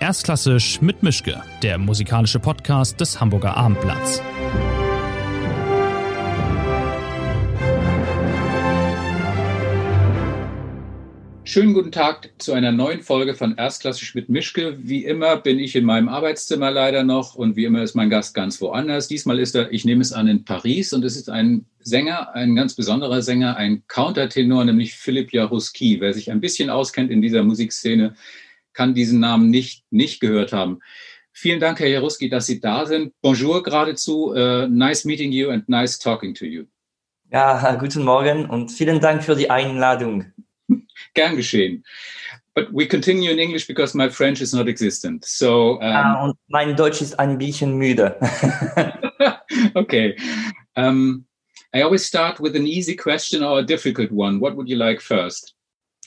Erstklassisch mit Mischke, der musikalische Podcast des Hamburger Abendblatts. Schönen guten Tag zu einer neuen Folge von Erstklassisch mit Mischke. Wie immer bin ich in meinem Arbeitszimmer leider noch und wie immer ist mein Gast ganz woanders. Diesmal ist er, ich nehme es an, in Paris und es ist ein Sänger, ein ganz besonderer Sänger, ein Countertenor, nämlich Philipp Jaruski. Wer sich ein bisschen auskennt in dieser Musikszene, kann diesen Namen nicht, nicht gehört haben. Vielen Dank, Herr Jaruski, dass Sie da sind. Bonjour geradezu. Uh, nice meeting you and nice talking to you. Ja, guten Morgen und vielen Dank für die Einladung. Gern geschehen. But we continue in English because my French is not existent. So, um, ah, und mein Deutsch ist ein bisschen müde. okay. Um, I always start with an easy question or a difficult one. What would you like first?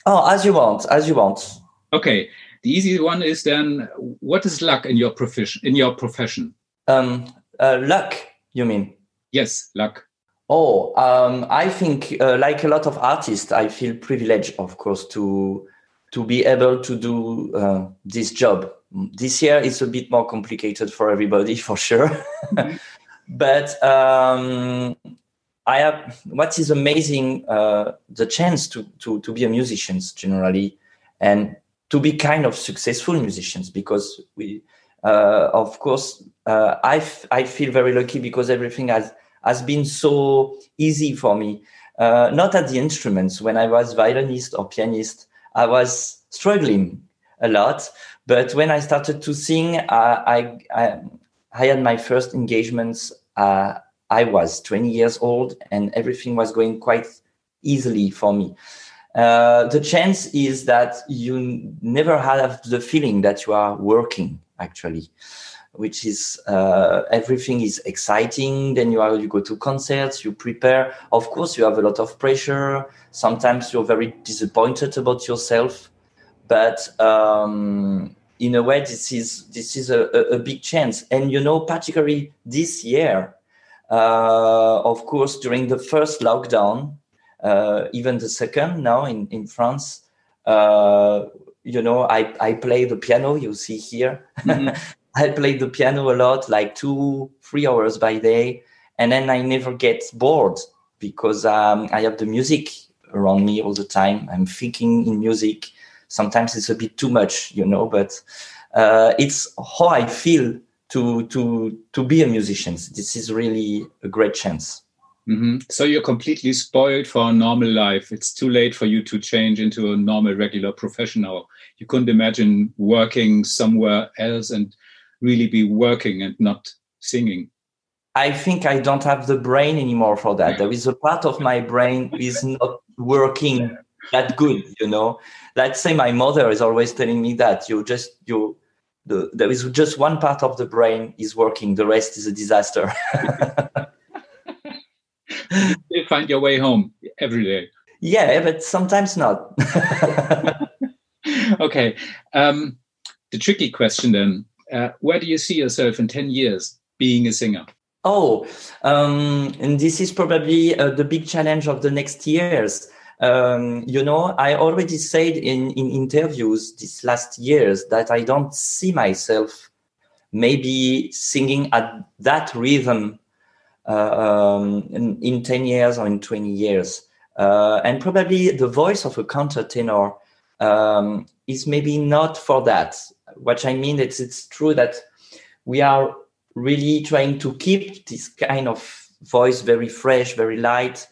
Oh, as you want, as you want. Okay. The easy one is then, what is luck in your profession? In your profession? Um, uh, luck, you mean? Yes, luck. Oh, um, I think, uh, like a lot of artists, I feel privileged, of course, to to be able to do uh, this job. This year is a bit more complicated for everybody, for sure. Mm-hmm. but um, I have what is amazing uh, the chance to to to be a musician generally, and to be kind of successful musicians because we, uh, of course, uh, I, f- I feel very lucky because everything has, has been so easy for me. Uh, not at the instruments. When I was violinist or pianist, I was struggling a lot. But when I started to sing, I, I, I had my first engagements. Uh, I was 20 years old and everything was going quite easily for me. Uh, the chance is that you never have the feeling that you are working actually which is uh, everything is exciting. Then you are you go to concerts you prepare. Of course you have a lot of pressure. Sometimes you're very disappointed about yourself. But um, in a way this is this is a, a, big chance. And you know particularly this year uh, of course during the first lockdown even the second now in, in France. Uh, you know, I, I play the piano, you see here. Mm-hmm. I play the piano a lot, like two, three hours by day. And then I never get bored because um, I have the music around me all the time. I'm thinking in music. Sometimes it's a bit too much, you know, but uh, it's how I feel to to to be a musician. This is really a great chance. Mm-hmm. So you're completely spoiled for a normal life. It's too late for you to change into a normal, regular professional. You couldn't imagine working somewhere else and really be working and not singing. I think I don't have the brain anymore for that. There is a part of my brain is not working that good, you know. Let's say my mother is always telling me that you just you the, there is just one part of the brain is working, the rest is a disaster. you find your way home every day. Yeah, but sometimes not. okay. Um, the tricky question then uh, where do you see yourself in 10 years being a singer? Oh, um, and this is probably uh, the big challenge of the next years. Um, you know, I already said in, in interviews these last years that I don't see myself maybe singing at that rhythm um, in, in, 10 years or in 20 years. Uh, and probably the voice of a countertenor um, is maybe not for that. What I mean is it's true that we are really trying to keep this kind of voice very fresh, very light.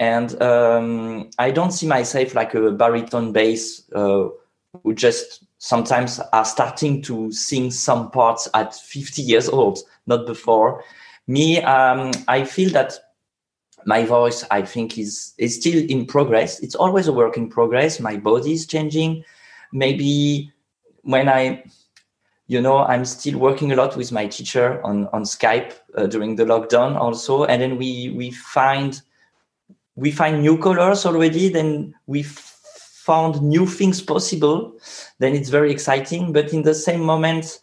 And um, I don't see myself like a baritone bass uh, who just sometimes are starting to sing some parts at 50 years old, not before me um, i feel that my voice i think is is still in progress. It's always a work in progress. My body is changing. Maybe when i you know i'm still working a lot with my teacher on on skype uh, during the lockdown also and then we we find we find new colors already then we found new things possible then it's very exciting. But in the same moment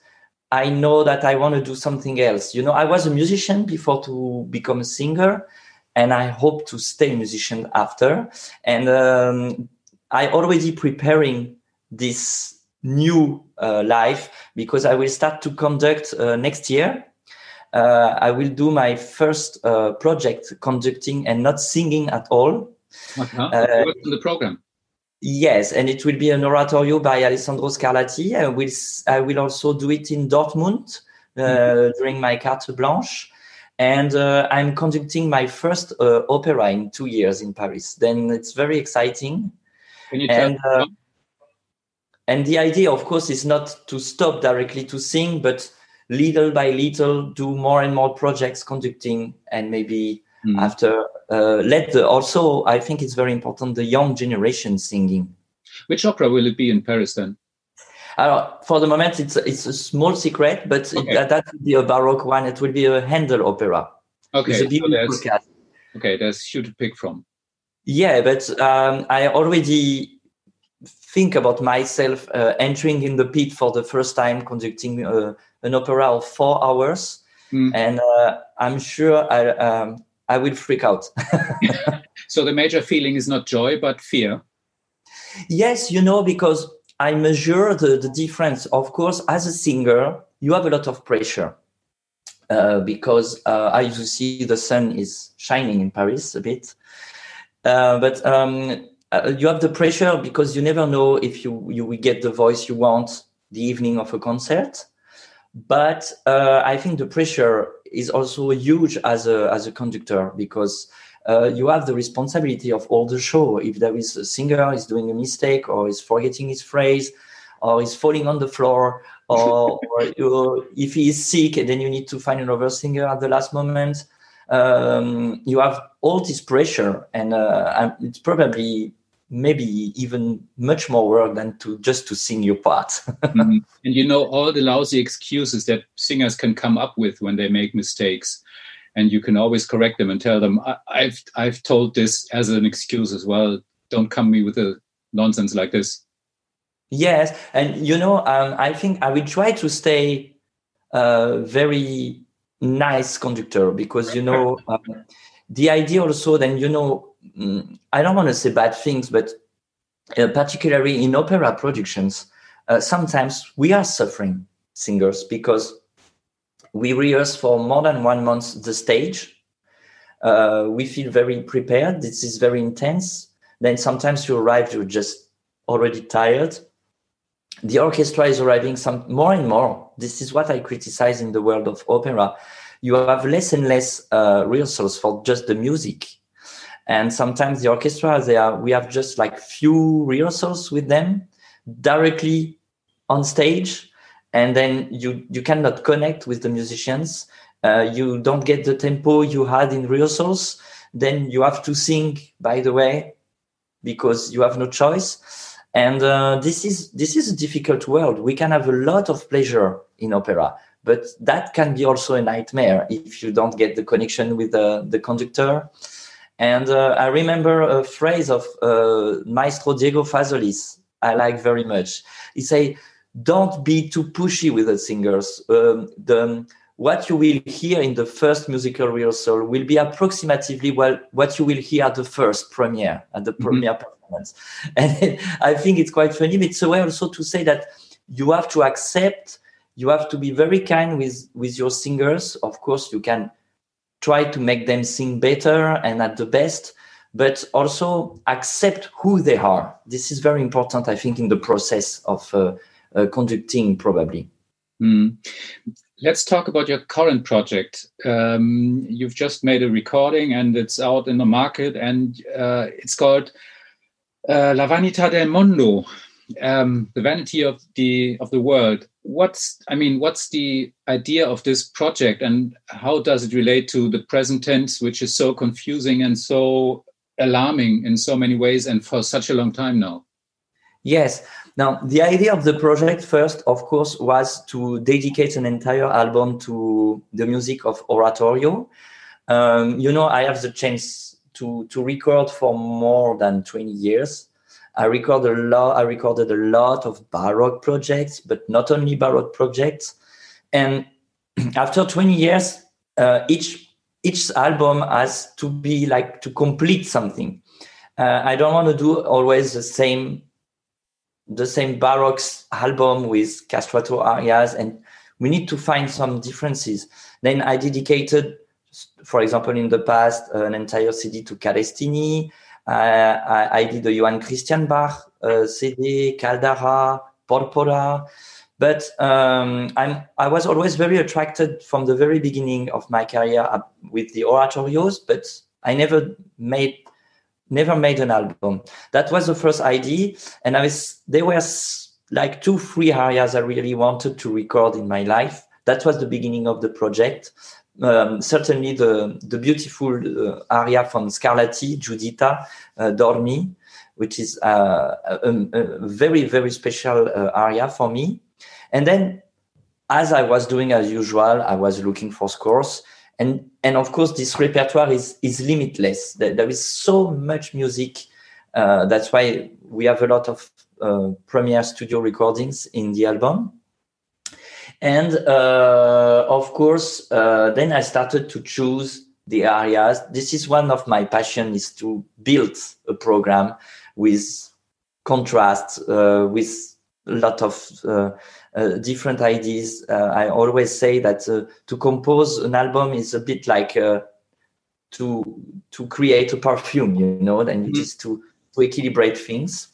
I know that I want to do something else. You know, I was a musician before to become a singer, and I hope to stay a musician after. And um, I already preparing this new uh, life because I will start to conduct uh, next year. Uh, I will do my first uh, project conducting and not singing at all. Uh-huh. What's in the program? Yes, and it will be an oratorio by Alessandro Scarlatti. I will, I will also do it in Dortmund uh, mm-hmm. during my carte blanche. And uh, I'm conducting my first uh, opera in two years in Paris. Then it's very exciting. Can you tell and, and the idea, of course, is not to stop directly to sing, but little by little do more and more projects conducting and maybe mm. after uh, let the also i think it's very important the young generation singing. Which opera will it be in paris then? Uh, for the moment it's it's a small secret but okay. it, that will be a baroque one. It will be a handel opera. Okay It's a so there's, okay there's few to pick from. Yeah but um, i already think about myself uh, entering in the pit for the first time conducting uh, an opera of four hours. Mm. and uh, i'm sure I, um, I will freak out. so the major feeling is not joy, but fear. Yes, you know, because I measure the, the difference. Of course, as a singer, you have a lot of pressure uh, because uh, as you see, the sun is shining in Paris a bit. Uh, but um, uh, you have the pressure because you never know if you, you will get the voice you want the evening of a concert. But uh, I think the pressure is also huge as a as a conductor because uh, you have the responsibility of all the show. If there is a singer is doing a mistake or is forgetting his phrase or is falling on the floor or, or you, if he is sick, then you need to find another singer at the last moment. Um, you have all this pressure, and uh, it's probably maybe even much more work than to just to sing your part. mm-hmm. And you know all the lousy excuses that singers can come up with when they make mistakes, and you can always correct them and tell them, I- have I've told this as an excuse as well. Don't come me with a nonsense like this." Yes, and you know, um, I think I will try to stay a very nice conductor because you know um, the idea also. Then you know I don't want to say bad things, but uh, particularly in opera productions, uh, sometimes we are suffering singers because we rehearse for more than one month the stage. Uh, we feel very prepared. This is very intense. Then sometimes you arrive, you're just already tired. The orchestra is arriving some more and more. This is what I criticize in the world of opera. You have less and less uh, rehearsals for just the music and sometimes the orchestra they are we have just like few rehearsals with them directly on stage. And then you you cannot connect with the musicians. Uh, you don't get the tempo you had in rehearsals. Then you have to sing by the way because you have no choice. And uh, this is this is a difficult world. We can have a lot of pleasure in opera but that can be also a nightmare if you don't get the connection with the, the conductor and uh, I remember a phrase of uh, Maestro Diego Fasolis I like very much. He say, "Don't be too pushy with the singers. Um, the what you will hear in the first musical rehearsal will be approximately well what you will hear at the first premiere at the mm-hmm. premiere performance." And I think it's quite funny. But it's a way also to say that you have to accept. You have to be very kind with with your singers. Of course, you can try to make them sing better and at the best but also accept who they are. This is very important i think in the process of uh, uh, conducting probably. Mm. let's talk about your current project. Um, you've just made a recording and it's out in the market and uh, it's called uh, la vanità del mondo um, the vanity of the of the world. What's i mean what's the idea of this project and how does it relate to the present tense which is so confusing and so alarming in so many ways and for such a long time now? Yes. Now the idea of the project first of course was to dedicate an entire album to the music of oratorio. Um, you know i have the chance to to record for more than 20 years I record a lot. I recorded a lot of Baroque projects, but not only Baroque projects. And after 20 years, uh, each each album has to be like to complete something. Uh, I don't want to do always the same the same baroque album with castrato arias and we need to find some differences then i dedicated for example in the past an entire cd to Carestini. Uh, I, I, did a johann christian bach uh, cd caldara porpora but um, I'm, I was always very attracted from the very beginning of my career with the oratorios, but I never made never made an album. That was the first idea, and I was there were like two, three areas I really wanted to record in my life. That was the beginning of the project. Um, certainly the the beautiful uh, aria from Scarlatti, Giuditta, uh, Dormi, which is uh, a, a, very very special uh, aria for me. And then, as I was doing as usual, I was looking for scores. And, and of course, this repertoire is, is limitless. There, there is so much music. Uh, that's why we have a lot of uh, premiere studio recordings in the album. And uh, of course, uh, then I started to choose the areas. This is one of my passion is to build a program with contrast, uh, with a lot of uh, uh, different ideas. Uh, I always say that uh, to compose an album is a bit like to to create a perfume, you know, and mm-hmm. it is to to equilibrate things.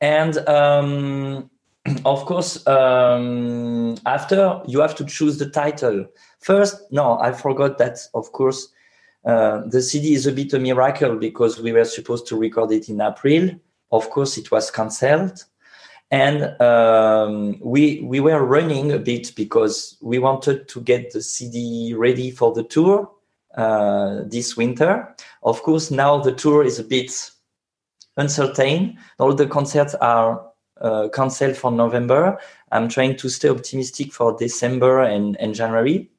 And um, of course, um, after you have to choose the title. First, no, I forgot that. Of course, uh, the CD is a bit a miracle because we were supposed to record it in April. Of course, it was cancelled and um, we we were running a bit because we wanted to get the CD ready for the tour uh, this winter. Of course, now the tour is a bit uncertain. All the concerts are uh, cancelled for November. I'm trying to stay optimistic for December and, and January.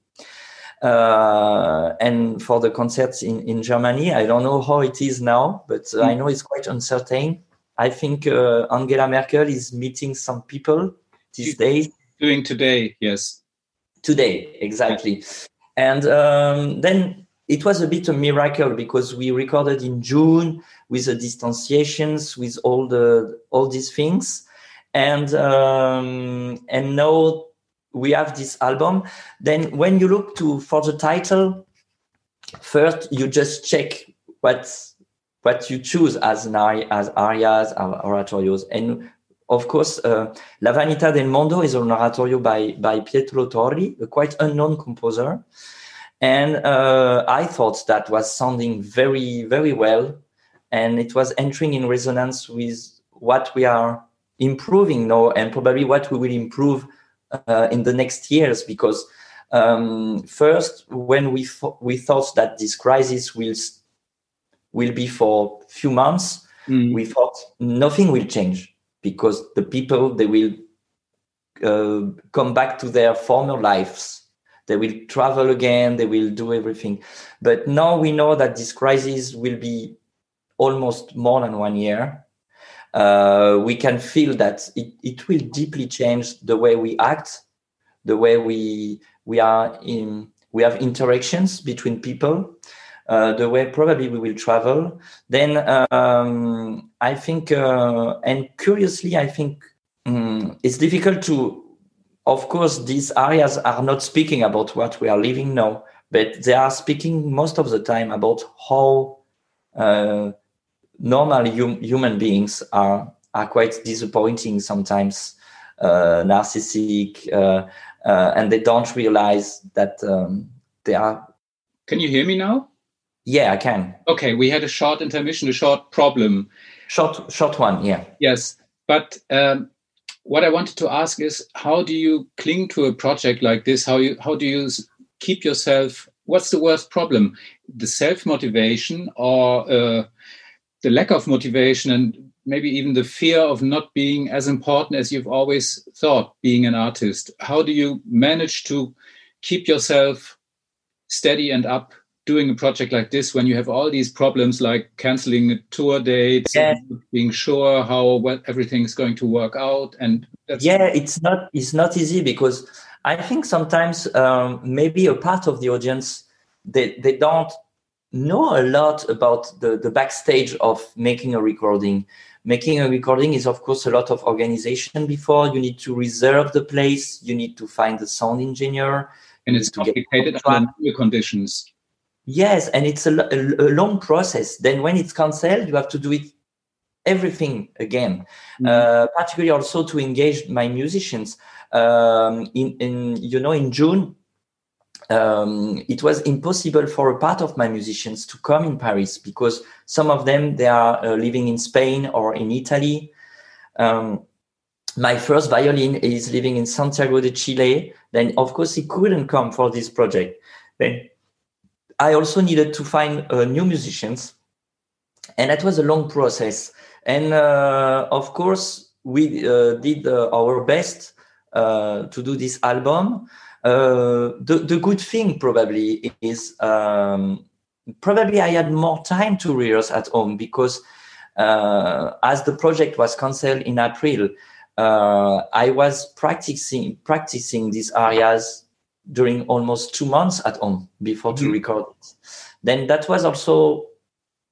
Uh, and for the concerts in, in Germany, I don't know how it is now, but mm. I know it's quite uncertain. I think uh, Angela Merkel is meeting some people these days. Doing today, yes. Today, exactly. And um, then it was a bit a miracle because we recorded in June with the distanciations, with all the all these things, and um, and now we have this album. Then when you look to for the title, first you just check what's what you choose as an aria, as arias or oratorios. And of course, uh, La Vanità del Mondo is an oratorio by, by Pietro Torri, a quite unknown composer. And uh, I thought that was sounding very, very well. And it was entering in resonance with what we are improving now and probably what we will improve uh, in the next years. Because um, first, when we, we thought that this crisis will will be for a few months. Mm. We thought nothing will change because the people they will uh, come back to their former lives. They will travel again. They will do everything. But now we know that this crisis will be almost more than one year. Uh, we can feel that it, it will deeply change the way we act, the way we we are in we have interactions between people uh, the way probably we will travel, then um, I think, uh, and curiously, I think um, it's difficult to, of course, these areas are not speaking about what we are living now, but they are speaking most of the time about how uh, normal hum- human beings are are quite disappointing sometimes, uh, narcissistic, uh, uh, and they don't realize that um, they are. Can you hear me now? Yeah, I can. Okay, we had a short intermission, a short problem. Short, short one. Yeah. Yes, but um, what I wanted to ask is, how do you cling to a project like this? How you how do you keep yourself? What's the worst problem? The self motivation or uh, the lack of motivation, and maybe even the fear of not being as important as you've always thought being an artist. How do you manage to keep yourself steady and up doing a project like this when you have all these problems like canceling a tour date yeah. being sure how well everything is going to work out and yeah it's not it's not easy because i think sometimes um, maybe a part of the audience they, they don't know a lot about the, the backstage of making a recording. Making a recording is of course a lot of organization before. You need to reserve the place. You need to find the sound engineer. And it's complicated under conditions. Yes and it's a, a, a, long process. Then when it's cancelled you have to do it everything again. Mm-hmm. uh, particularly also to engage my musicians. Um, in, in you know in june um, it was impossible for a part of my musicians to come in Paris because some of them they are uh, living in Spain or in Italy. Um, my first violin is living in Santiago de Chile. Then of course he couldn't come for this project. Then I also needed to find uh, new musicians, and that was a long process. And uh, of course we uh, did uh, our best uh, to do this album. Uh, the, the good thing probably is um, probably I had more time to rehearse at home because uh, as the project was cancelled in April, uh, I was practicing practicing these arias during almost two months at home before mm-hmm. to record it. Then that was also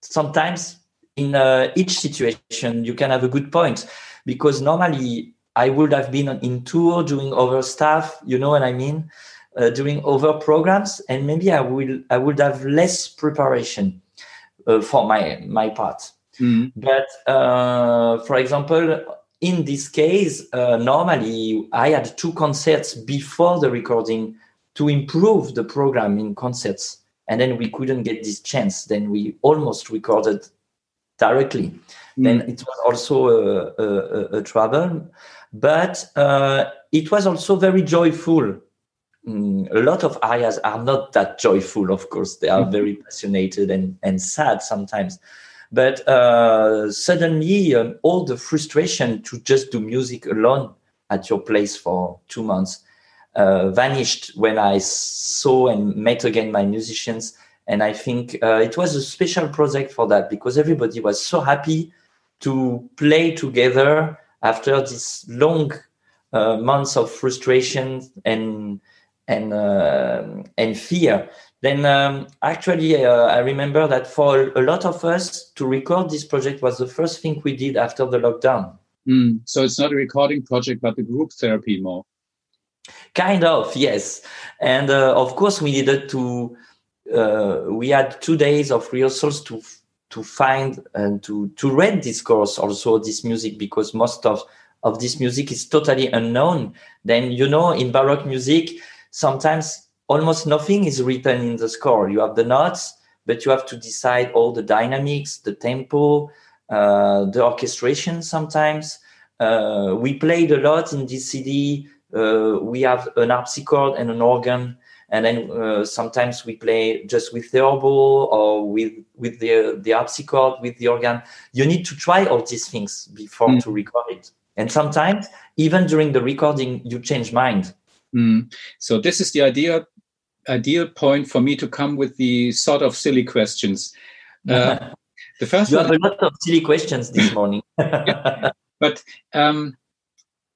sometimes in uh, each situation you can have a good point because normally I would have been in tour doing other stuff, you know what I mean, uh, doing other programs, and maybe I will I would have less preparation uh, for my my part. Mm. But uh, for example, in this case, uh, normally I had two concerts before the recording to improve the program in concerts, and then we couldn't get this chance. Then we almost recorded directly. Mm. Then it was also a, a, a trouble but uh, it was also very joyful. Mm, a lot of arias are not that joyful, of course. They are mm-hmm. very passionate and, and sad sometimes. But uh, suddenly, um, all the frustration to just do music alone at your place for two months uh, vanished when I saw and met again my musicians. And I think uh, it was a special project for that because everybody was so happy to play together after this long uh, months of frustration and and uh, and fear then um, actually uh, i remember that for a lot of us to record this project was the first thing we did after the lockdown. Mm. so it's not a recording project but a group therapy more. Kind of yes. And uh, of course we needed to uh, we had two days of rehearsals to to find and to to read this course also this music because most of of this music is totally unknown. Then you know in baroque music sometimes almost nothing is written in the score. You have the notes but you have to decide all the dynamics the tempo uh, the orchestration sometimes. Uh, we played a lot in this cd uh, we have an harpsichord and an organ and then uh, sometimes we play just with the oboe or with with the the harpsichord with the organ. You need to try all these things before mm. to record it. And sometimes even during the recording you change mind. Mm. so this is the idea ideal point for me to come with the sort of silly questions. Uh, the first you one, have a lot of silly questions this morning. Yeah, but um,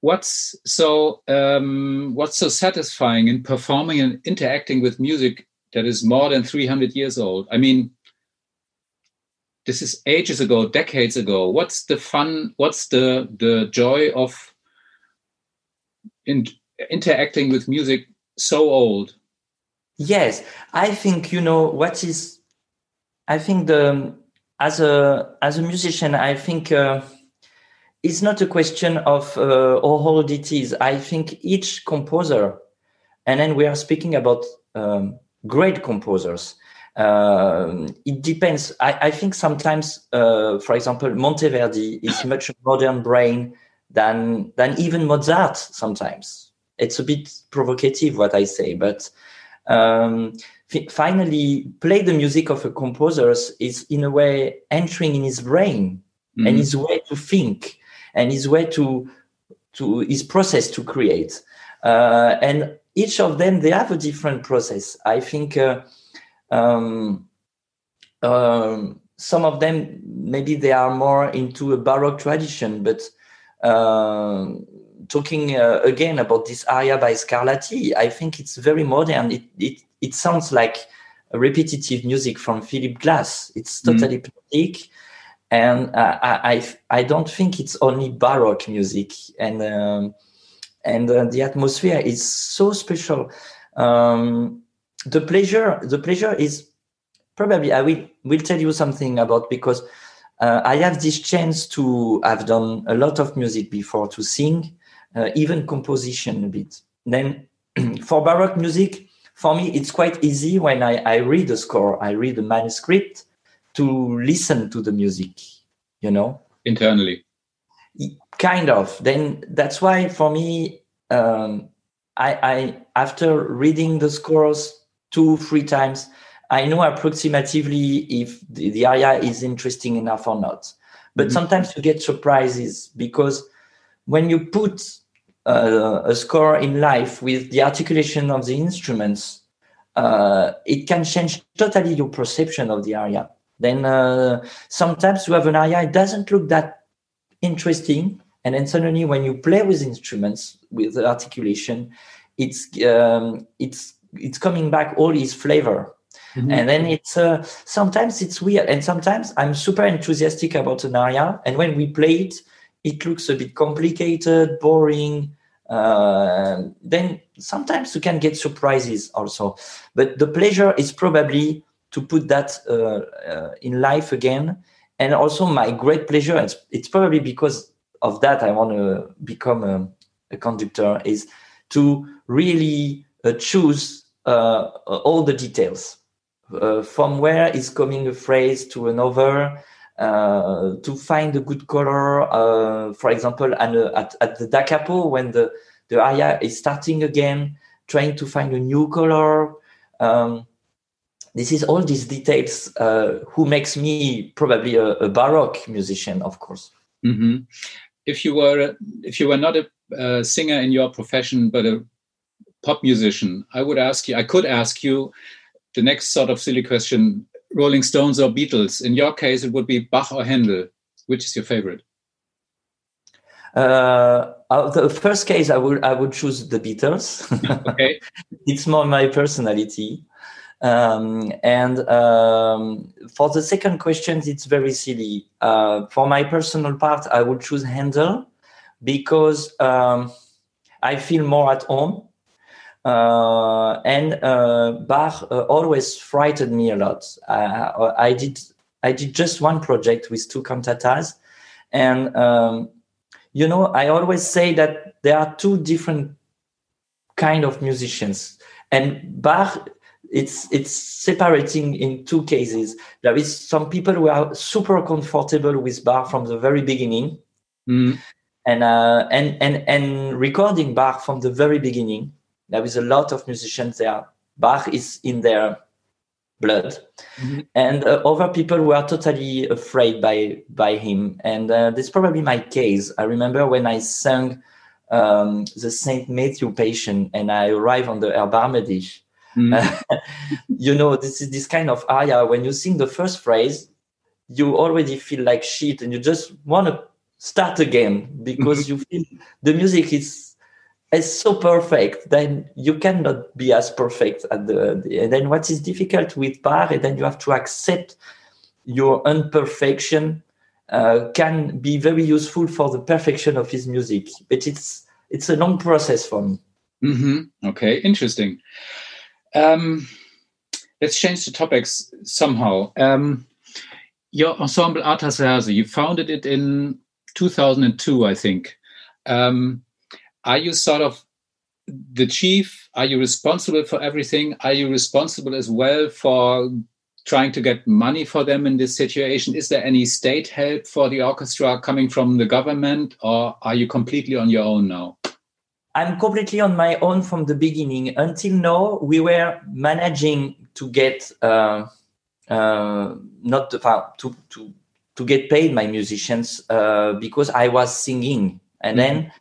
what's so um, what's so satisfying in performing and interacting with music that is more than 300 years old? I mean this is ages ago decades ago. What's the fun what's the the joy of in, interacting with music so old? Yes i think you know what is i think the as a as a musician i think uh, it's not a question of uh, it is. I think each composer, and then we are speaking about um, great composers. Uh, it depends. I, I think sometimes, uh, for example, Monteverdi is much modern brain than than even Mozart. Sometimes it's a bit provocative what I say, but um, f- finally, play the music of a composer is in a way entering in his brain mm-hmm. and his way to think and his way to to his process to create. Uh, and each of them they have a different process. I think uh, um, um, some of them maybe they are more into a baroque tradition, but uh, talking again about this aria by Scarlatti, I think it's very modern. It it it sounds like repetitive music from Philip Glass. It's totally mm. And uh, I, I, don't think it's only baroque music. And um, and uh, the atmosphere is so special. Um, the pleasure the pleasure is probably i will will tell you something about because uh, i have this chance to have done a lot of music before to sing uh, even composition a bit. Then for baroque music for me it's quite easy when I, I read a score i read the manuscript to listen to the music you know? Internally. Kind of. Then that's why for me um, I, I after reading the scores two three times i know approximately if the, the area is interesting enough or not. But mm-hmm. sometimes you get surprises because when you put uh, a score in life with the articulation of the instruments uh, it can change totally your perception of the area then uh, sometimes you have an aria, it doesn't look that interesting. And then suddenly when you play with instruments with the articulation it's um, it's it's coming back all its flavor. Mm-hmm. and then it's uh, sometimes it's weird. And sometimes i'm super enthusiastic about an aria, and when we play it it looks a bit complicated boring. Uh, then sometimes you can get surprises also. But the pleasure is probably to put that uh, uh, in life again. And also my great pleasure it's, it's probably because of that i want to become a, a, conductor is to really uh, choose uh, all the details. Uh, from where is coming a phrase to another uh, to find a good color for example at, at, at the da capo when the the area is starting again trying to find a new color. Um, this is all these details uh, who makes me probably a, a baroque musician of course mm-hmm. if you were if you were not a, a, singer in your profession but a pop musician i would ask you i could ask you the next sort of silly question rolling stones or beatles in your case it would be bach or handel which is your favorite uh, uh the first case, I would I would choose the Beatles. okay, it's more my personality. Um, and um, for the second question, it's very silly. Uh, for my personal part, I would choose Handel because um, I feel more at home. Uh, and uh, Bach uh, always frightened me a lot. I did I did just one project with two cantatas, and um, you know I always say that there are two different kind of musicians, and Bach it's it's separating in two cases. There is some people who are super comfortable with Bach from the very beginning, mm. and uh, and and and recording Bach from the very beginning. There is a lot of musicians there. Bach is in their blood, mm-hmm. and uh, other people who are totally afraid by by him. And uh, is probably my case. I remember when I sang um, the Saint Matthew Passion, and I arrived on the Erbarme Mm. you know, this is this kind of area when you sing the first phrase, you already feel like shit and you just want to start again because you feel the music is is so perfect then you cannot be as perfect at the, the and then what is difficult with bar, and then you have to accept your imperfection uh, can be very useful for the perfection of his music but it's it's a long process for me mm-hmm. okay interesting um, let's change the topics somehow. Um, your ensemble Artaserse, you founded it in 2002, I think. Um, are you sort of the chief? Are you responsible for everything? Are you responsible as well for trying to get money for them in this situation? Is there any state help for the orchestra coming from the government, or are you completely on your own now? I'm completely on my own from the beginning. Until now, we were managing to get uh, uh, not to, to to to get paid my musicians uh, because I was singing, and mm-hmm. then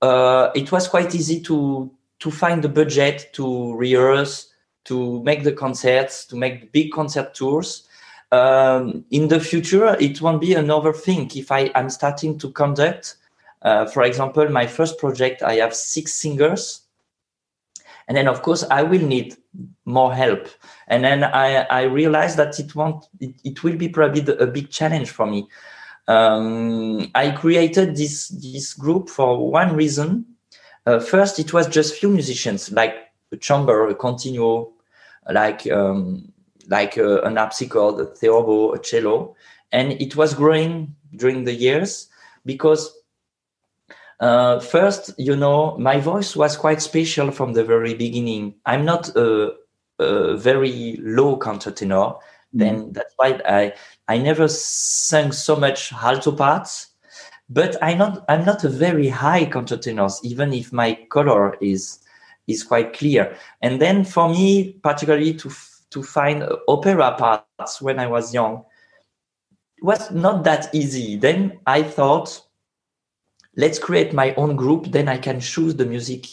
uh, it was quite easy to to find the budget to rehearse, to make the concerts, to make big concert tours. Um, in the future, it won't be another thing if I am starting to conduct uh, for example, my first project, I have six singers, and then of course i will need more help. And then i i realized that it won't it, it will be probably the, a big challenge for me. Um, i created this this group for one reason. Uh, first it was just few musicians like a chamber a continuo like um, like a, an harpsichord a theorbo a cello. And it was growing during the years because uh, first, you know, my voice was quite special from the very beginning. I'm not a, a very low countertenor. Mm. Then that's why I I never sang so much alto parts. But I'm not I'm not a very high countertenor, even if my color is is quite clear. And then for me, particularly to to find opera parts when I was young, was not that easy. Then I thought let's create my own group then i can choose the music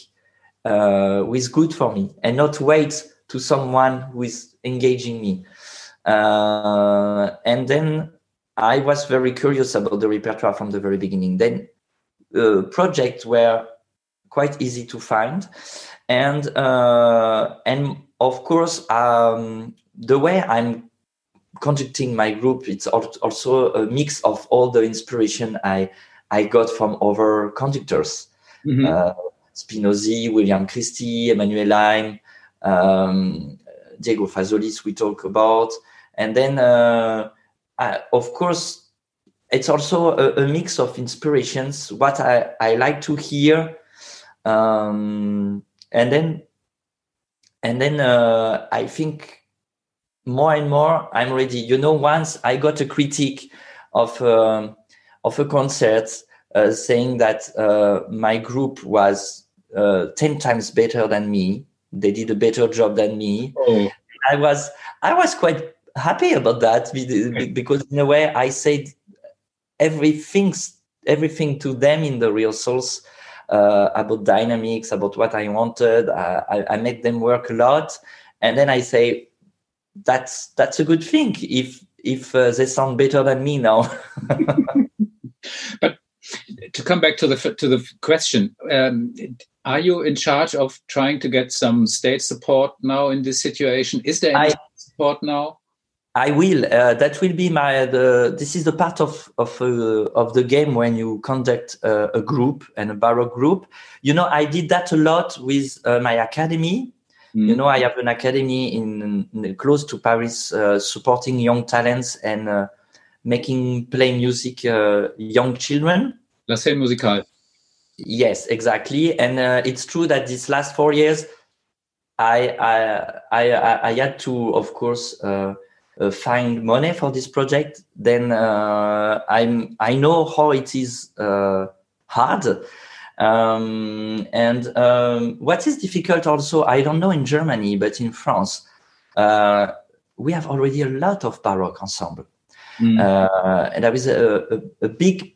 uh, who is good for me and not wait to someone who is engaging me. Uh, and then i was very curious about the repertoire from the very beginning. Then uh, projects were quite easy to find. And uh, and of course um, the way i'm conducting my group it's also a mix of all the inspiration i I got from other conductors. Mm-hmm. Uh, Spinosi, William Christie, Emmanuelle Haïm, um, Diego Fasolis, we talk about. And then, uh, I, of course, it's also a, a, mix of inspirations, what I, I like to hear. Um, and then, and then uh, I think more and more I'm ready. You know, once I got a critique of um, of a concert uh, saying that uh, my group was uh, 10 times better than me. They did a better job than me. Oh. I was I was quite happy about that because in a way I said everything everything to them in the rehearsals uh, about dynamics, about what I wanted. I, I, made them work a lot, and then I say that's that's a good thing if if uh, they sound better than me now. to come back to the to the question, um, are you in charge of trying to get some state support now in this situation? Is there any I, support now? I will. Uh, that will be my. The, this is the part of of uh, of the game when you conduct uh, a group and a baroque group. You know, I did that a lot with uh, my academy. Mm. You know, I have an academy in, in close to Paris, uh, supporting young talents and uh, making play music uh, young children. La Seine Musicale. Yes, exactly, and uh, it's true that these last four years, I I I, I had to, of course, uh, uh find money for this project. Then uh, I'm I know how it is uh, hard. Um, and um, what is difficult also, I don't know in Germany, but in France, we have already a lot of baroque ensemble Mm. Uh, and there is a, a, a big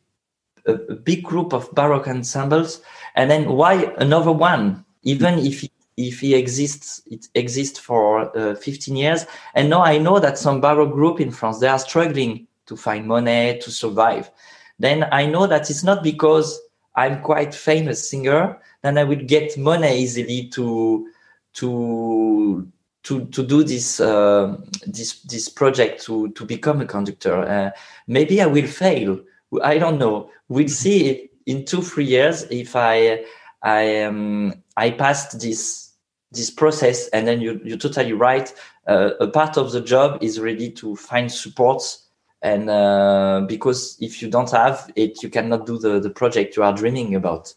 a, a, big group of baroque ensembles and then why another one even if if he exists it exists for uh, 15 years and now i know that some baroque group in france they are struggling to find money to survive then i know that it's not because i'm quite famous singer then i will get money easily to to to to do this uh, this this project to to become a conductor. Uh, maybe I will fail. I don't know. We'll see in two three years if I I um I passed this this process. And then you you're totally right. Uh, a part of the job is really to find supports. And uh, because if you don't have it, you cannot do the, the project you are dreaming about.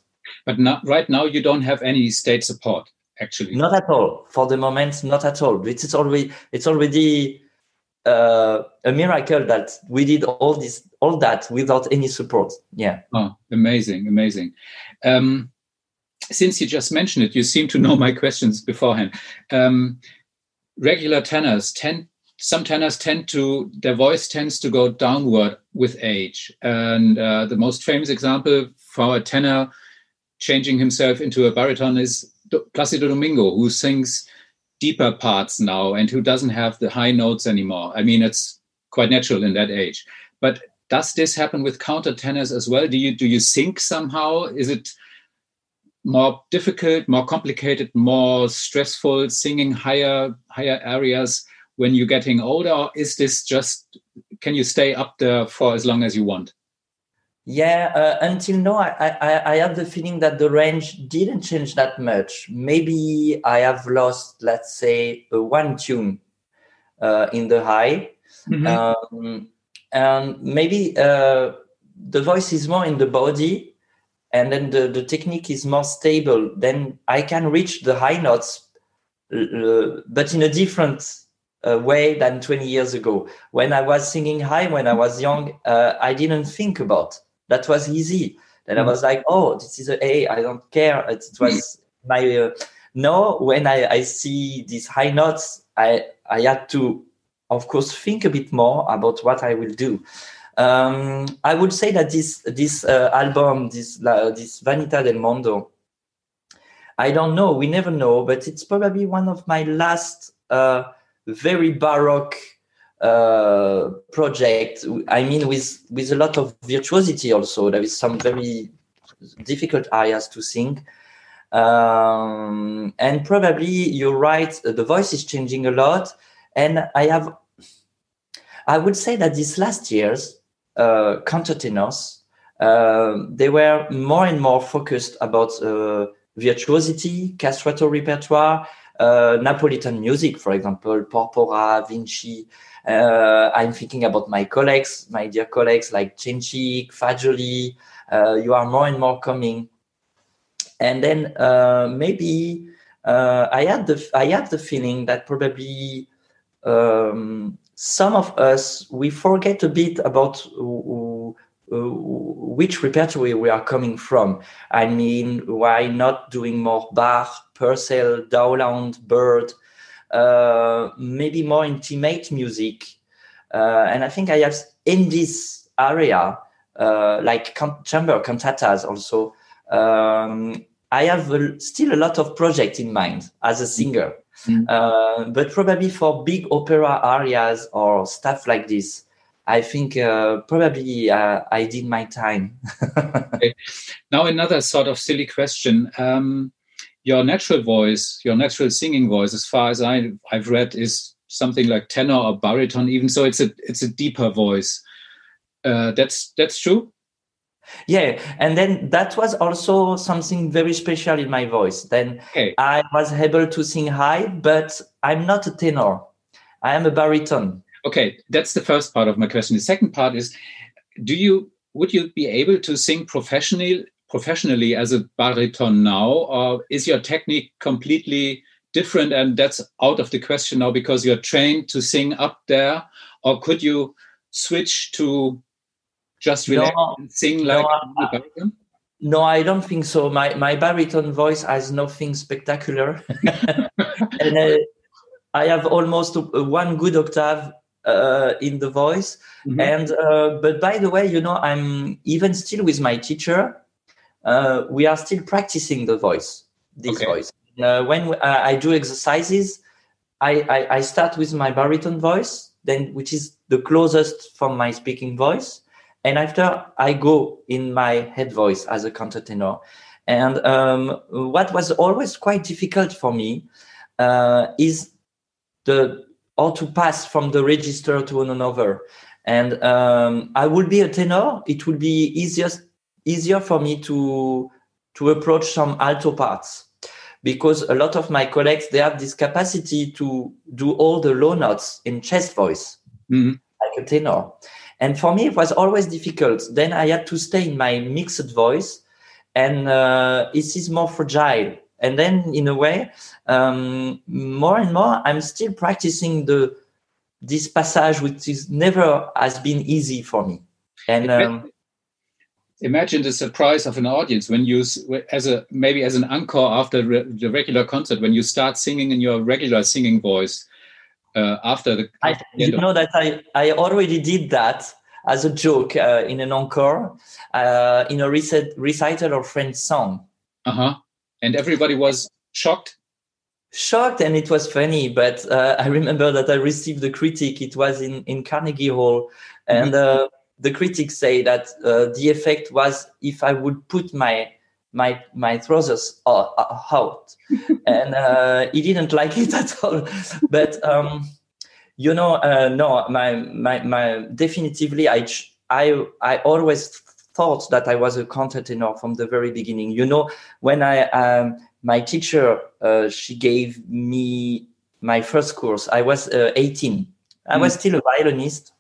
But not, right now, you don't have any state support actually not at all for the moment not at all it's already it's already uh, a miracle that we did all this all that without any support. Yeah. Oh amazing amazing. Um, since you just mentioned it you seem to know my questions beforehand. Um, regular tenors tend some tenors tend to their voice tends to go downward with age. And uh, the most famous example for a tenor changing himself into a baritone is Placido Domingo, who sings deeper parts now and who doesn't have the high notes anymore. I mean, it's quite natural in that age. But does this happen with countertenors as well? Do you do you sink somehow? Is it more difficult, more complicated, more stressful, singing higher higher areas when you're getting older? Or is this just can you stay up there for as long as you want? Yeah, uh, until now, I, I, I have the feeling that the range didn't change that much. Maybe I have lost, let's say, a one tune uh, in the high. Mm-hmm. Um, and maybe uh, the voice is more in the body and then the, the technique is more stable. Then I can reach the high notes, uh, but in a different uh, way than 20 years ago. When I was singing high, when I was young, uh, I didn't think about that was easy. Then mm-hmm. I was like, oh, this is a A. I don't care. It, was my uh, no. When I, I see these high notes, I I had to, of course, think a bit more about what I will do. Um, I would say that this this uh, album, this uh, this Vanità del Mondo, I don't know. We never know, but it's probably one of my last uh, very baroque uh, project. I mean, with with a lot of virtuosity. Also, there is some very difficult areas to sing. Um, and probably you're right. The voice is changing a lot, and I have. I would say that these last years, uh, countertenors, uh, they were more and more focused about uh, virtuosity, castrato repertoire, uh, Napolitan music, for example, Porpora, Vinci, uh, I'm thinking about my colleagues, my dear colleagues like Cenčić, Fagioli. Uh, you are more and more coming. And then uh, maybe uh, I had the I had the feeling that probably um, some of us we forget a bit about which repertoire we are coming from. I mean, why not doing more Bach, Purcell, Dowland, Byrd? Uh, maybe more intimate music. Uh, and I think I have in this area, uh, like chamber cantatas also, um, I have a, still a lot of projects in mind as a singer. Mm. Uh, but probably for big opera areas or stuff like this, I think uh, probably uh, I did my time. okay. Now, another sort of silly question. Um, your natural voice, your natural singing voice, as far as I, I've read, is something like tenor or baritone. Even so, it's a it's a deeper voice. Uh, that's that's true. Yeah, and then that was also something very special in my voice. Then okay. I was able to sing high, but I'm not a tenor. I am a baritone. Okay, that's the first part of my question. The second part is, do you would you be able to sing professionally professionally as a baritone now, or is your technique completely different and that's out of the question now because you're trained to sing up there, or could you switch to just relax no, and sing like no, baritone? No, I don't think so. My my baritone voice has nothing spectacular, and uh, I have almost one good octave uh, in the voice. Mm-hmm. And uh, but by the way, you know, I'm even still with my teacher uh, we are still practicing the voice, this okay. voice. Uh, when uh, I do exercises, I, I, I, start with my baritone voice, then which is the closest from my speaking voice, and after I go in my head voice as a countertenor. And um, what was always quite difficult for me uh, is the or to pass from the register to another. And um, I would be a tenor. It would be easiest easier for me to to approach some alto parts because a lot of my colleagues they have this capacity to do all the low notes in chest voice mm-hmm. like a tenor and for me it was always difficult. Then i had to stay in my mixed voice and uh, it is more fragile. And then in a way um, more and more i'm still practicing the this passage which is never has been easy for me. And um, imagine the surprise of an audience when you as a maybe as an encore after the regular concert when you start singing in your regular singing voice uh, after the, I, you know that I, I already did that as a joke uh, in an encore uh, in a recit- recital of french song. Uh-huh. And everybody was shocked? Shocked and it was funny but uh, i remember that i received the critic. It was in in carnegie hall and mm-hmm. uh, the critics say that uh, the effect was if I would put my my my trousers are out, and uh, he didn't like it at all. But um, you know, uh, no, my my my definitively, I I I always thought that I was a countertenor from the very beginning. You know, when I um, my teacher uh, she gave me my first course. I was uh, 18. I mm. was still a violinist,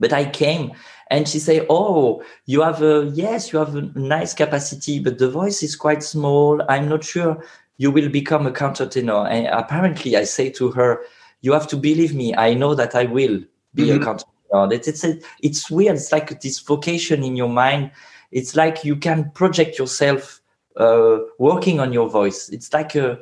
but I came and she said, "Oh, you have a yes, you have a nice capacity, but the voice is quite small. I'm not sure you will become a countertenor." And apparently, I say to her, "You have to believe me. I know that I will be mm-hmm. a countertenor." It's it's, it's weird. It's like this vocation in your mind. It's like you can project yourself uh, working on your voice. It's like a,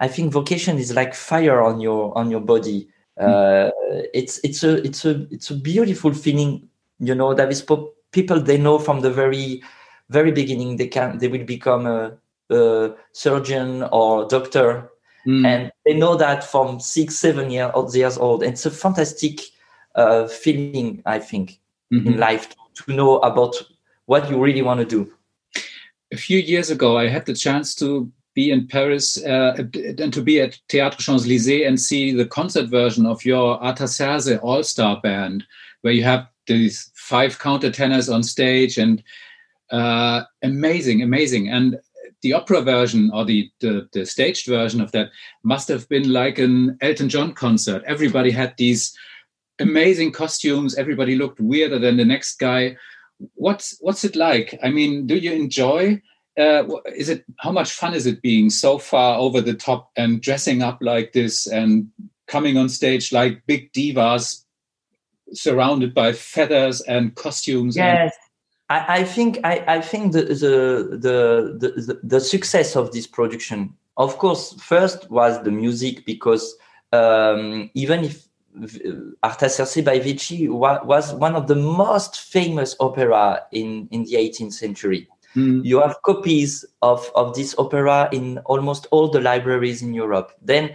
I think vocation is like fire on your on your body. Uh, it's it's a it's a it's a beautiful feeling. You know, there is people they know from the very very beginning they can they will become a, a surgeon or doctor, mm. and they know that from six seven year, years old. It's a fantastic uh, feeling, I think, mm-hmm. in life to, to know about what you really want to do a few years ago, I had the chance to be in Paris uh, and to be at Théâtre Champs-Élysées and see the concert version of your Artaserse All-Star Band, where you have these five countertenors on stage and uh, amazing, amazing. And the opera version or the, the, the staged version of that must have been like an Elton John concert. Everybody had these amazing costumes. Everybody looked weirder than the next guy what's what's it like? I mean, do you enjoy? Uh, is it how much fun is it being so far over the top and dressing up like this and coming on stage like big divas surrounded by feathers and costumes? Yes. And- I, I think I, I think the the, the the the success of this production, of course, first was the music because um, even if Artaserse by Vinci was one of the most famous opera in, in the 18th century. Mm. You have copies of, of this opera in almost all the libraries in Europe. Then,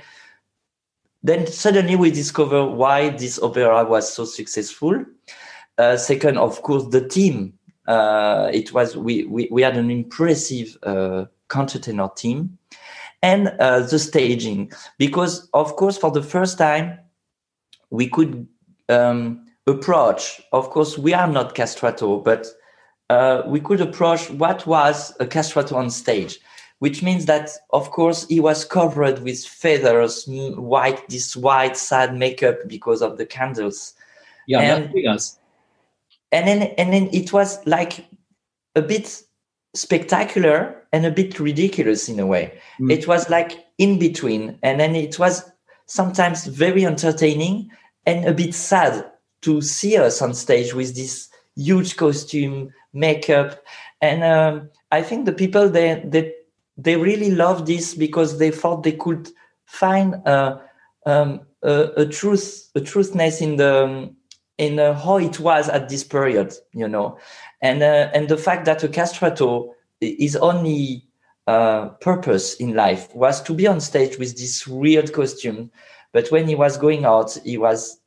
then suddenly we discover why this opera was so successful. Uh, second, of course, the team. Uh, it was we, we, we had an impressive uh, countertenor team, and uh, the staging. Because of course, for the first time, we could um, approach. Of course, we are not castrato, but uh, we could approach what was a castrato on stage, which means that, of course, he was covered with feathers, white, this white, sad makeup because of the candles. Yeah, and. And then, and then it was like a bit spectacular and a bit ridiculous in a way. Mm. It was like in between, and then it was sometimes very entertaining and a bit sad to see us on stage with this huge costume, makeup, and um, I think the people they they they really loved this because they thought they could find uh, um, a, a, truth, a truthness in the in uh, how it was at this period, you know, and uh, and the fact that a castrato is only uh, purpose in life was to be on stage with this weird costume but when he was going out, he was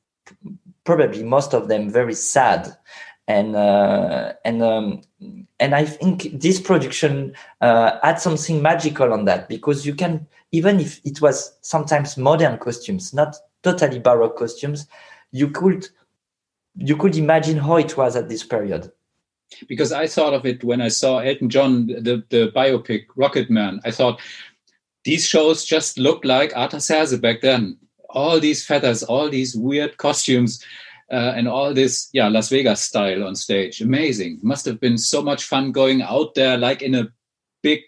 probably most of them very sad. And uh, and um, and I think this production uh, had something magical on that because you can even if it was sometimes modern costumes, not totally baroque costumes, you could you could imagine how it was at this period because I thought of it when I saw Elton John, the, the biopic Rocketman. I thought these shows just looked like Artaserse back then all these feathers, all these weird costumes, uh, and all this, yeah, Las Vegas style on stage. Amazing. Must have been so much fun going out there, like in a big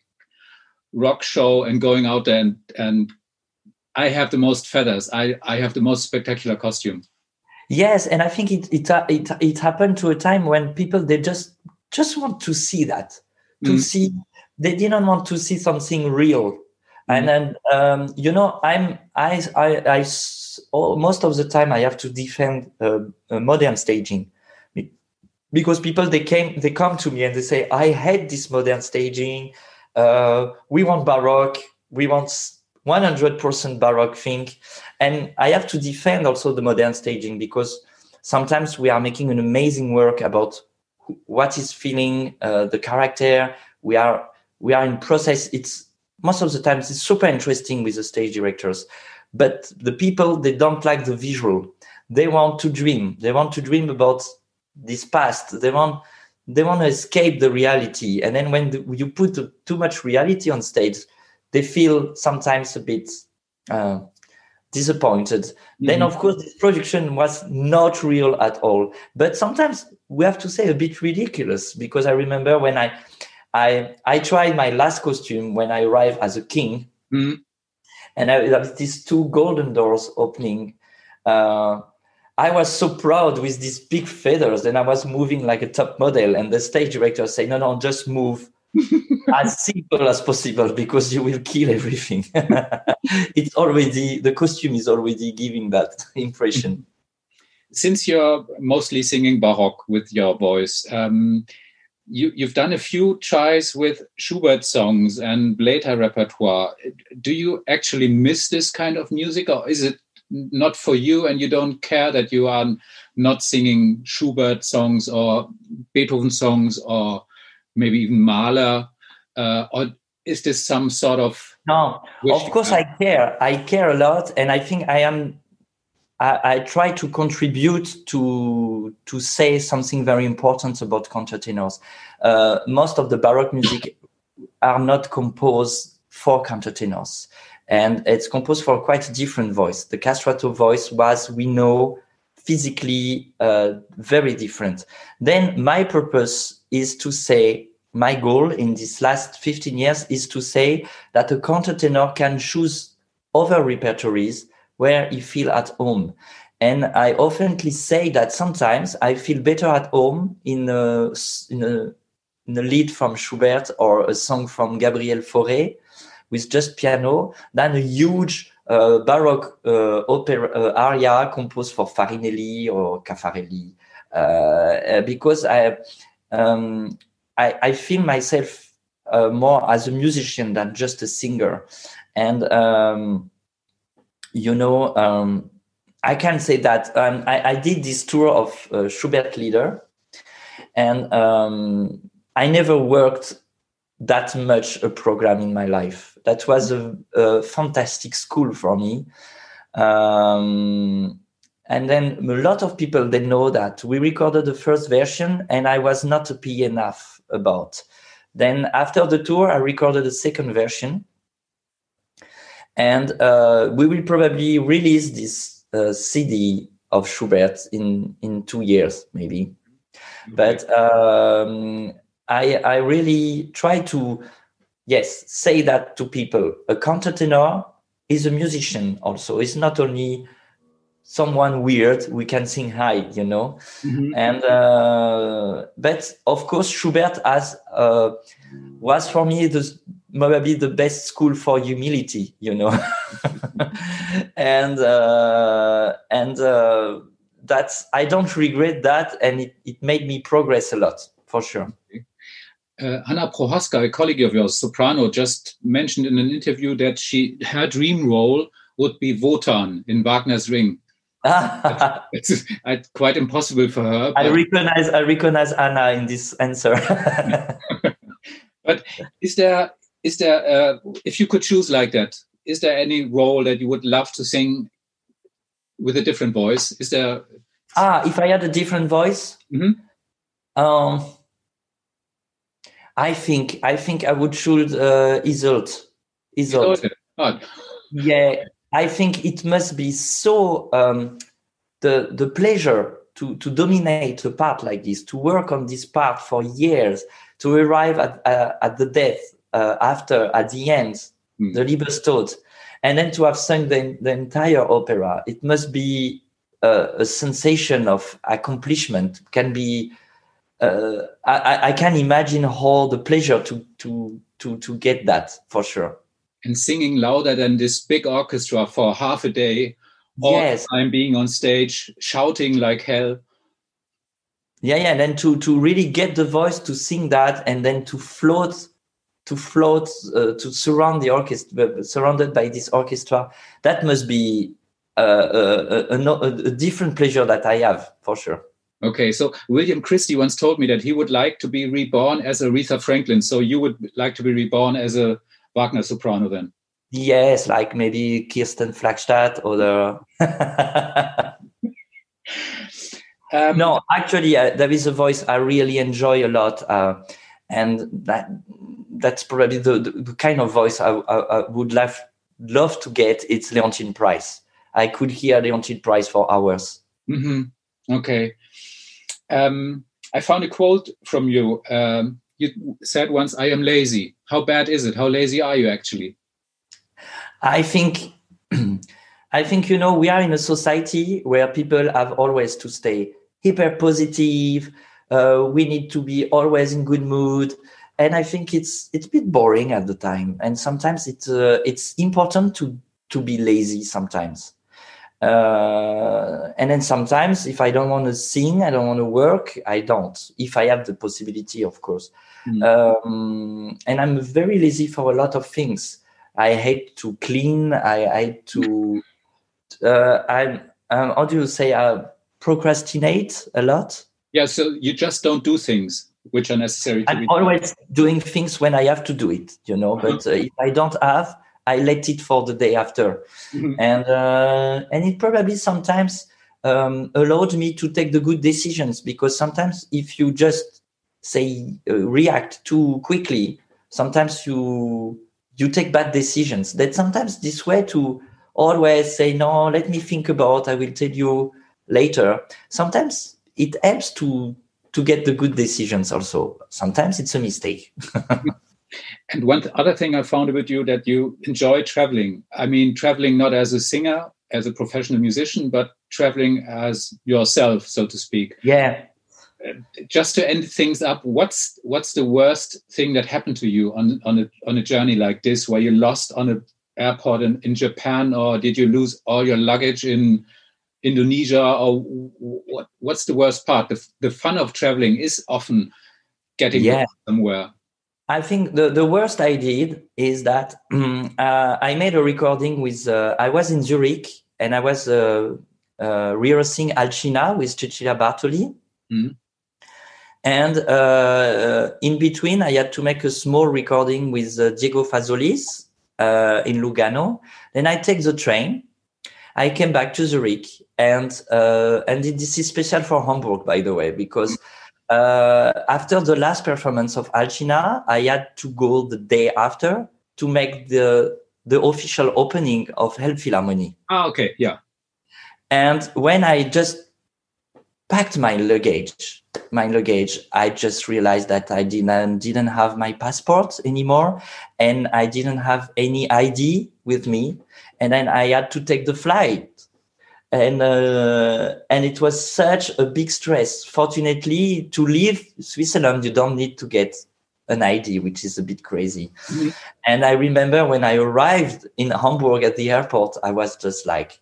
rock show, and going out there and and I have the most feathers. I I have the most spectacular costume. Yes, and I think it it it it happened to a time when people they just just want to see that to mm. see they didn't want to see something real and then um, you know i'm i i, I most of the time i have to defend uh, uh, modern staging. Because people they came they come to me and they say i hate this modern staging. Uh, we want baroque. We want 100% baroque thing. And i have to defend also the modern staging because sometimes we are making an amazing work about what is feeling uh, the character. We are we are in process. It's most of the times it's super interesting with the stage directors, but the people they don't like the visual. They want to dream. They want to dream about this past. They want they want to escape the reality. And then when the, you put too much reality on stage, they feel sometimes a bit uh, disappointed. Mm-hmm. Then, of course, this production was not real at all. But sometimes we have to say a bit ridiculous because I remember when I I I tried my last costume when I arrived as a king, mm-hmm. And I have these two golden doors opening. Uh, I was so proud with these big feathers, and I was moving like a top model. And the stage director said, "No, no, just move as simple as possible because you will kill everything." it's already the costume is already giving that impression. Since you're mostly singing baroque with your voice, um, you, you've done a few tries with Schubert songs and later repertoire. Do you actually miss this kind of music, or is it not for you and you don't care that you are not singing Schubert songs or Beethoven songs or maybe even Mahler? Uh, or is this some sort of no of course i care i care a lot and i think i am I, try to contribute to to say something very important about countertenors. Uh, most of the baroque music are not composed for countertenors and it's composed for quite a different voice. The castrato voice was, we know, physically uh, very different. Then my purpose is to say, my goal in these last 15 years is to say that a countertenor can choose other repertories where he feel at home. And I often say that sometimes I feel better at home in a, in a, in a Lied from Schubert or a song from Gabriel Fauré with just piano than a huge uh, baroque uh, opera uh, aria composed for Farinelli or Caffarelli, uh, uh, because I, um, I, I feel myself uh, more as a musician than just a singer, and um, you know. Um, I can say that um, I, I, did this tour of Schubert Lieder, and um, I never worked that much a program in my life. That was a, a fantastic school for me. Um, and then a lot of people they know that we recorded the first version and I was not happy enough about. Then after the tour, I recorded the second version, and uh, we will probably release this uh, CD of Schubert in in two years maybe. Okay. But um, I, I really try to, yes, say that to people. A countertenor is a musician also. It's not only someone weird we can sing high, you know. Mm-hmm. And uh, but of course, Schubert has uh, was for me the maybe the best school for humility, you know. and uh, and uh, that's I don't regret that, and it, it made me progress a lot for sure. Uh, Anna Prohaska, a colleague of yours, soprano, just mentioned in an interview that she her dream role would be Wotan in Wagner's Ring. it's, it's, quite impossible for her. I recognize I recognize Anna in this answer. but is there is there uh, if you could choose like that? Is there any role that you would love to sing with a different voice? Is there? Ah, if I had a different voice. Mm -hmm. Um I think I think I would choose uh, Isolde. Isolde. Yeah, I think it must be so um, the the pleasure to to dominate a part like this, to work on this part for years, to arrive at uh, at the death uh, after at the end, mm. the Liebestod, and then to have sung the, the entire opera. It must be a, a sensation of accomplishment. Can be uh, I, I can imagine all the pleasure to to to to get that for sure. And singing louder than this big orchestra for half a day, all yes. the time being on stage, shouting like hell. Yeah, yeah. And then to to really get the voice to sing that, and then to float, to float, uh, to surround the orchestra, surrounded by this orchestra. That must be uh, a, a, a, a different pleasure that I have for sure. Okay, so William Christie once told me that he would like to be reborn as Aretha Franklin. So you would like to be reborn as a Wagner soprano then? Yes, like maybe Kirsten Flagstad or the. um, no, actually, uh, there is a voice I really enjoy a lot, uh, and that that's probably the, the, the kind of voice I, I, I, would love love to get. It's Leontyne Price. I could hear Leontyne Price for hours. Mm-hmm. Okay. Um, I found a quote from you. Um, you said once, "I am lazy." How bad is it? How lazy are you actually? I think, I think you know we are in a society where people have always to stay hyper positive. Uh, we need to be always in good mood, and I think it's it's a bit boring at the time. And sometimes it's uh, it's important to to be lazy sometimes. Uh, and then sometimes if I don't want to sing, I don't want to work, I don't. If I have the possibility, of course. Mm. Um, and I'm very lazy for a lot of things. I hate to clean. I hate to. Uh, I'm. Um, how do you say? Uh, procrastinate a lot. Yeah. So you just don't do things which are necessary. I'm always doing things when I have to do it. You know, uh-huh. but uh, if I don't have, I let it for the day after, mm-hmm. and uh, and it probably sometimes um, allowed me to take the good decisions because sometimes if you just say uh, react too quickly, sometimes you you take bad decisions. That sometimes this way to always say no, let me think about. I will tell you later. Sometimes it helps to to get the good decisions. Also, sometimes it's a mistake. And one other thing I found about you that you enjoy traveling. I mean, traveling not as a singer, as a professional musician, but traveling as yourself, so to speak. Yeah. Uh, just to end things up, what's what's the worst thing that happened to you on on a on a journey like this, where you lost on a airport in, in Japan, or did you lose all your luggage in Indonesia, or what? What's the worst part? The the fun of traveling is often getting yeah. somewhere. I think the, the worst I did is that um, uh, I made a recording with, uh, I was in Zurich and I was uh, uh rehearsing Alcina with Cecilia Bartoli. Mm. And uh, in between, I had to make a small recording with uh, Diego Fasolis in Lugano. Then I take the train. I came back to Zurich and, and this is special for Hamburg, by the way, because uh, after the last performance of Alcina, I had to go the day after to make the the official opening of Elbphilharmonie. Ah, okay, yeah. And when I just packed my luggage, my luggage, I just realized that I didn't didn't have my passport anymore, and I didn't have any ID with me, and then I had to take the flight and uh, and it was such a big stress. Fortunately, to leave Switzerland, you don't need to get an ID, which is a bit crazy. Mm-hmm. And I remember when I arrived in Hamburg at the airport, I was just like,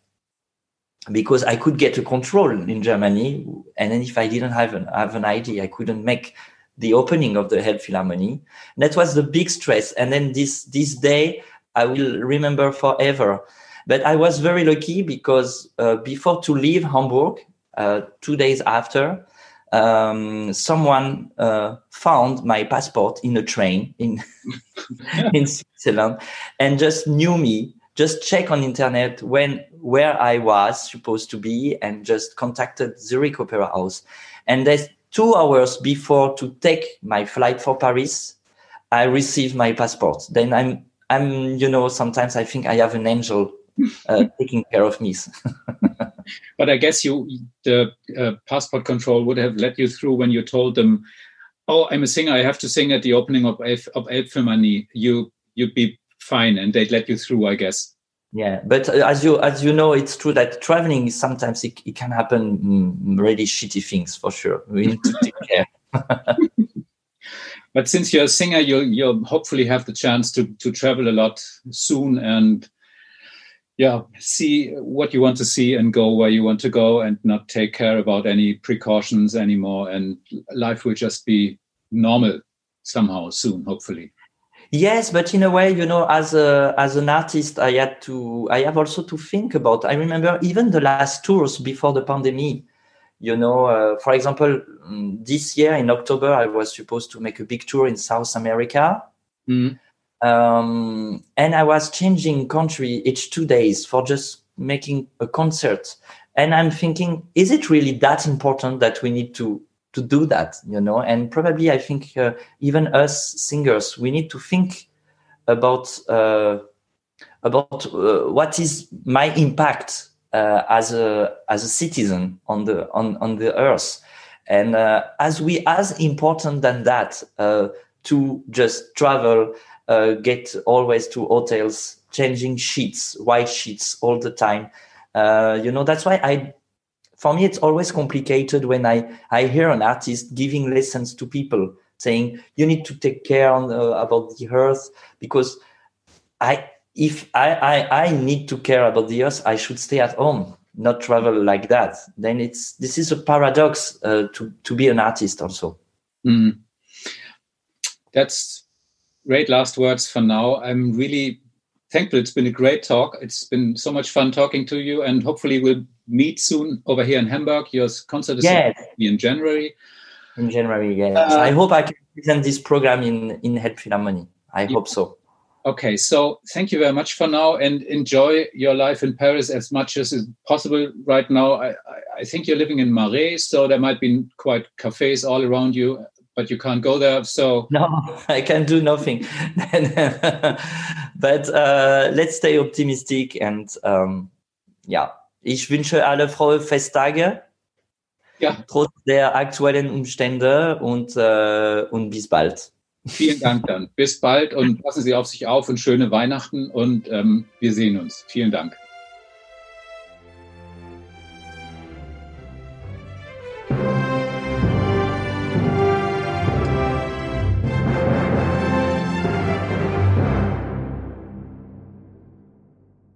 because I could get a control in Germany, and then if I didn't have an have an ID, I couldn't make the opening of the Elbphilharmonie. That was the big stress. And then this this day, I will remember forever but I was very lucky because uh, before to leave Hamburg, uh, two days after, um, someone uh, found my passport in a train in in Switzerland and just knew me. Just check on internet when where I was supposed to be and just contacted Zurich Opera House. And there's two hours before to take my flight for Paris, I received my passport. Then I'm I'm you know sometimes I think I have an angel uh, taking care of me. but I guess you the uh, passport control would have let you through when you told them, "Oh, I'm a singer. I have to sing at the opening of of Elbphilharmonie." You you'd be fine, and they'd let you through, I guess. Yeah, but uh, as you as you know, it's true that traveling sometimes it, it can happen mm, really shitty things for sure. We need to take care. but since you're a singer, you'll you'll hopefully have the chance to to travel a lot soon and yeah see what you want to see and go where you want to go and not take care about any precautions anymore and life will just be normal somehow soon hopefully yes but in a way you know as a as an artist i had to i have also to think about i remember even the last tours before the pandemic you know, uh, for example, mm, this year in October, I was supposed to make a big tour in South America. Mm. Um, and I was changing country each two days for just making a concert. And I'm thinking, is it really that important that we need to to do that? You know, and probably I think uh, even us singers, we need to think about uh, about uh, what is my impact uh, as a as a citizen on the on on the earth and uh, as we as important than that uh, to just travel uh, get always to hotels changing sheets white sheets all the time uh, you know that's why i for me it's always complicated when i i hear an artist giving lessons to people saying you need to take care on, about the earth because i if I, I, I need to care about the earth, I should stay at home, not travel like that. Then it's this is a paradox uh, to to be an artist also. Mm. That's great last words for now. I'm really thankful. It's been a great talk. It's been so much fun talking to you, and hopefully we'll meet soon over here in Hamburg. Your concert is yes. in January. In January, yes. Uh, I hope I can present this program in in Elbphilharmonie. I yeah. hope so. Okay, so thank you very much for now and enjoy your life in Paris as much as is possible right now. I, I think you're living in Marais, so there might be quite cafes all around you, but you can't go there. So no, I can do nothing. but uh, let's stay optimistic and um, ja, ich wünsche alle frohe Festtage. Ja. Trotz der aktuellen Umstände und, äh, und bis bald. Vielen Dank dann. Bis bald und passen Sie auf sich auf und schöne Weihnachten und ähm, wir sehen uns. Vielen Dank.